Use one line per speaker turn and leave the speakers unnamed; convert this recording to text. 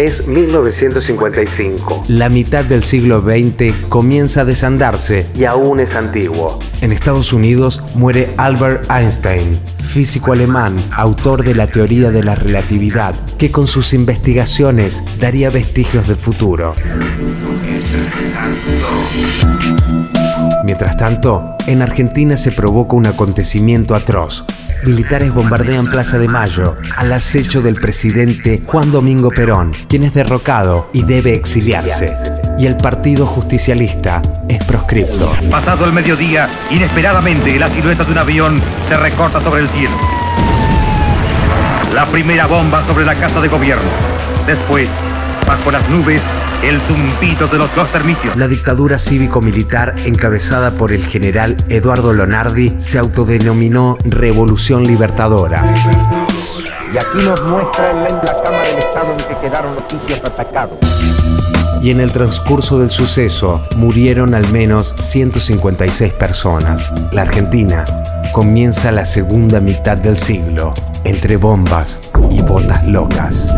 Es 1955.
La mitad del siglo XX comienza a desandarse
y aún es antiguo.
En Estados Unidos muere Albert Einstein, físico alemán, autor de la teoría de la relatividad, que con sus investigaciones daría vestigios del futuro. Mientras tanto, en Argentina se provoca un acontecimiento atroz. Militares bombardean Plaza de Mayo al acecho del presidente Juan Domingo Perón, quien es derrocado y debe exiliarse. Y el Partido Justicialista es proscripto.
Pasado el mediodía, inesperadamente la silueta de un avión se recorta sobre el cielo. La primera bomba sobre la casa de gobierno. Después, bajo las nubes, el zumbito de los dos termitios.
La dictadura cívico-militar encabezada por el general Eduardo Lonardi se autodenominó Revolución Libertadora.
Y aquí nos muestra en la cama del Estado en que quedaron los sitios atacados.
Y en el transcurso del suceso murieron al menos 156 personas. La Argentina comienza la segunda mitad del siglo entre bombas y botas locas.